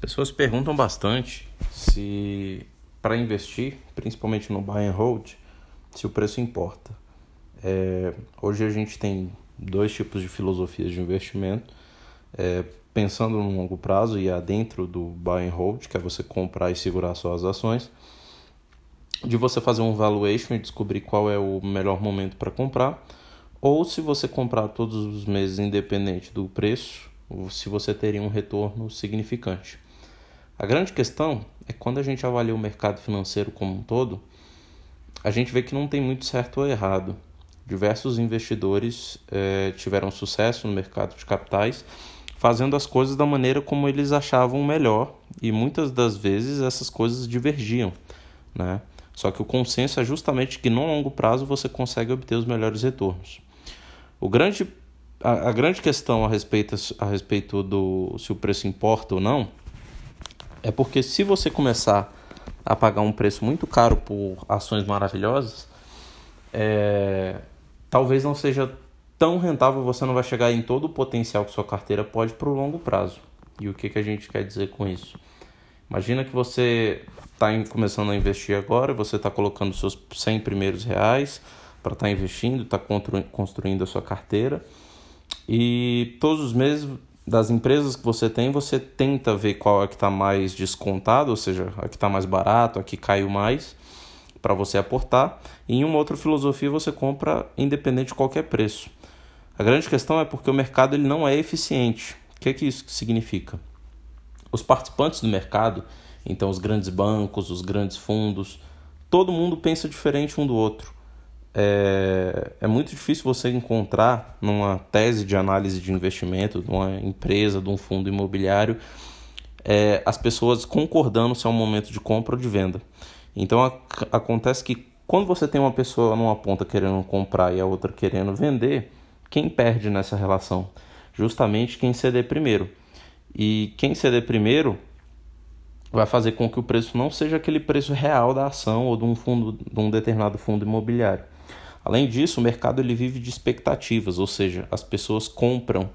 pessoas perguntam bastante se para investir, principalmente no buy and hold, se o preço importa. É, hoje a gente tem dois tipos de filosofias de investimento. É, pensando no longo prazo e adentro do buy and hold, que é você comprar e segurar suas ações, de você fazer um valuation e descobrir qual é o melhor momento para comprar, ou se você comprar todos os meses independente do preço, se você teria um retorno significante. A grande questão é quando a gente avalia o mercado financeiro como um todo, a gente vê que não tem muito certo ou errado. Diversos investidores eh, tiveram sucesso no mercado de capitais fazendo as coisas da maneira como eles achavam melhor e muitas das vezes essas coisas divergiam, né? Só que o consenso é justamente que no longo prazo você consegue obter os melhores retornos. O grande, a, a grande questão a respeito, a respeito do se o preço importa ou não é porque se você começar a pagar um preço muito caro por ações maravilhosas, é, talvez não seja tão rentável, você não vai chegar em todo o potencial que sua carteira pode para o longo prazo. E o que, que a gente quer dizer com isso? Imagina que você está começando a investir agora, você está colocando seus 100 primeiros reais para estar tá investindo, está construindo a sua carteira e todos os meses das empresas que você tem, você tenta ver qual é que está mais descontado, ou seja, a que está mais barato, a que caiu mais, para você aportar. E em uma outra filosofia você compra independente de qualquer preço. A grande questão é porque o mercado ele não é eficiente. O que, é que isso significa? Os participantes do mercado, então os grandes bancos, os grandes fundos, todo mundo pensa diferente um do outro é, é muito difícil você encontrar numa tese de análise de investimento de uma empresa, de um fundo imobiliário, é, as pessoas concordando se é um momento de compra ou de venda. Então a, acontece que quando você tem uma pessoa numa ponta querendo comprar e a outra querendo vender, quem perde nessa relação? Justamente quem ceder primeiro. E quem ceder primeiro vai fazer com que o preço não seja aquele preço real da ação ou de um fundo, de um determinado fundo imobiliário. Além disso, o mercado ele vive de expectativas, ou seja, as pessoas compram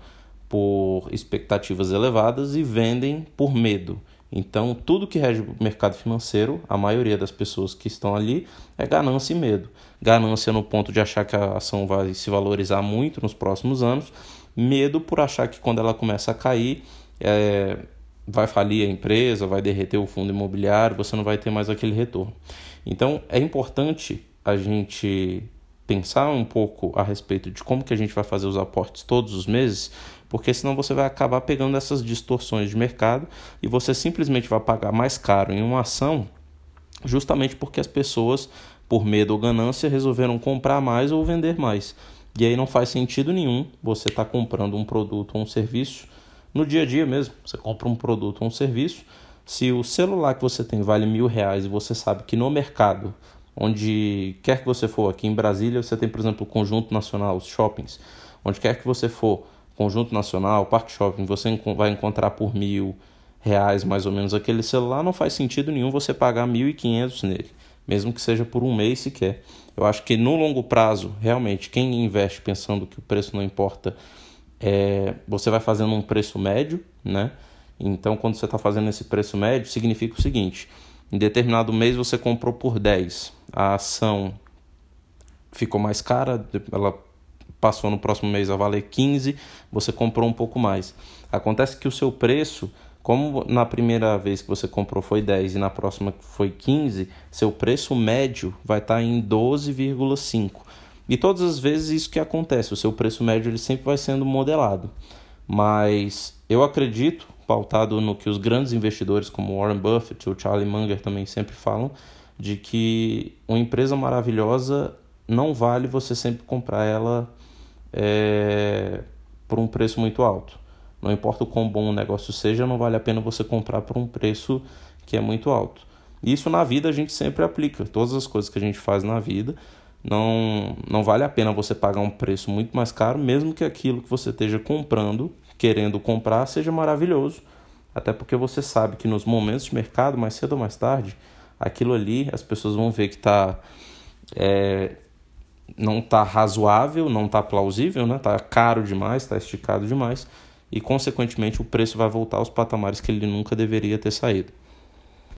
por expectativas elevadas e vendem por medo. Então, tudo que rege o mercado financeiro, a maioria das pessoas que estão ali, é ganância e medo. Ganância no ponto de achar que a ação vai se valorizar muito nos próximos anos, medo por achar que quando ela começa a cair, é, vai falir a empresa, vai derreter o fundo imobiliário, você não vai ter mais aquele retorno. Então, é importante a gente pensar um pouco a respeito de como que a gente vai fazer os aportes todos os meses, porque senão você vai acabar pegando essas distorções de mercado e você simplesmente vai pagar mais caro em uma ação, justamente porque as pessoas, por medo ou ganância, resolveram comprar mais ou vender mais. E aí não faz sentido nenhum você estar tá comprando um produto ou um serviço no dia a dia mesmo. Você compra um produto ou um serviço. Se o celular que você tem vale mil reais e você sabe que no mercado onde quer que você for, aqui em Brasília você tem, por exemplo, o Conjunto Nacional, os shoppings, onde quer que você for, Conjunto Nacional, Parque Shopping, você vai encontrar por mil reais mais ou menos aquele celular, não faz sentido nenhum você pagar mil e quinhentos nele, mesmo que seja por um mês sequer. Eu acho que no longo prazo, realmente, quem investe pensando que o preço não importa, é, você vai fazendo um preço médio, né? Então, quando você está fazendo esse preço médio, significa o seguinte: em determinado mês você comprou por 10, a ação ficou mais cara, ela passou no próximo mês a valer 15, você comprou um pouco mais. Acontece que o seu preço, como na primeira vez que você comprou foi 10 e na próxima foi 15, seu preço médio vai estar em 12,5. E todas as vezes isso que acontece, o seu preço médio ele sempre vai sendo modelado. Mas eu acredito pautado no que os grandes investidores como Warren Buffett ou Charlie Munger também sempre falam, de que uma empresa maravilhosa não vale você sempre comprar ela é, por um preço muito alto. Não importa o quão bom o negócio seja, não vale a pena você comprar por um preço que é muito alto. Isso na vida a gente sempre aplica. Todas as coisas que a gente faz na vida, não, não vale a pena você pagar um preço muito mais caro, mesmo que aquilo que você esteja comprando querendo comprar seja maravilhoso. Até porque você sabe que nos momentos de mercado, mais cedo ou mais tarde, aquilo ali as pessoas vão ver que tá, é, não está razoável, não está plausível, né? Tá caro demais, está esticado demais. e, consequentemente, o preço vai voltar aos patamares que ele nunca deveria ter saído.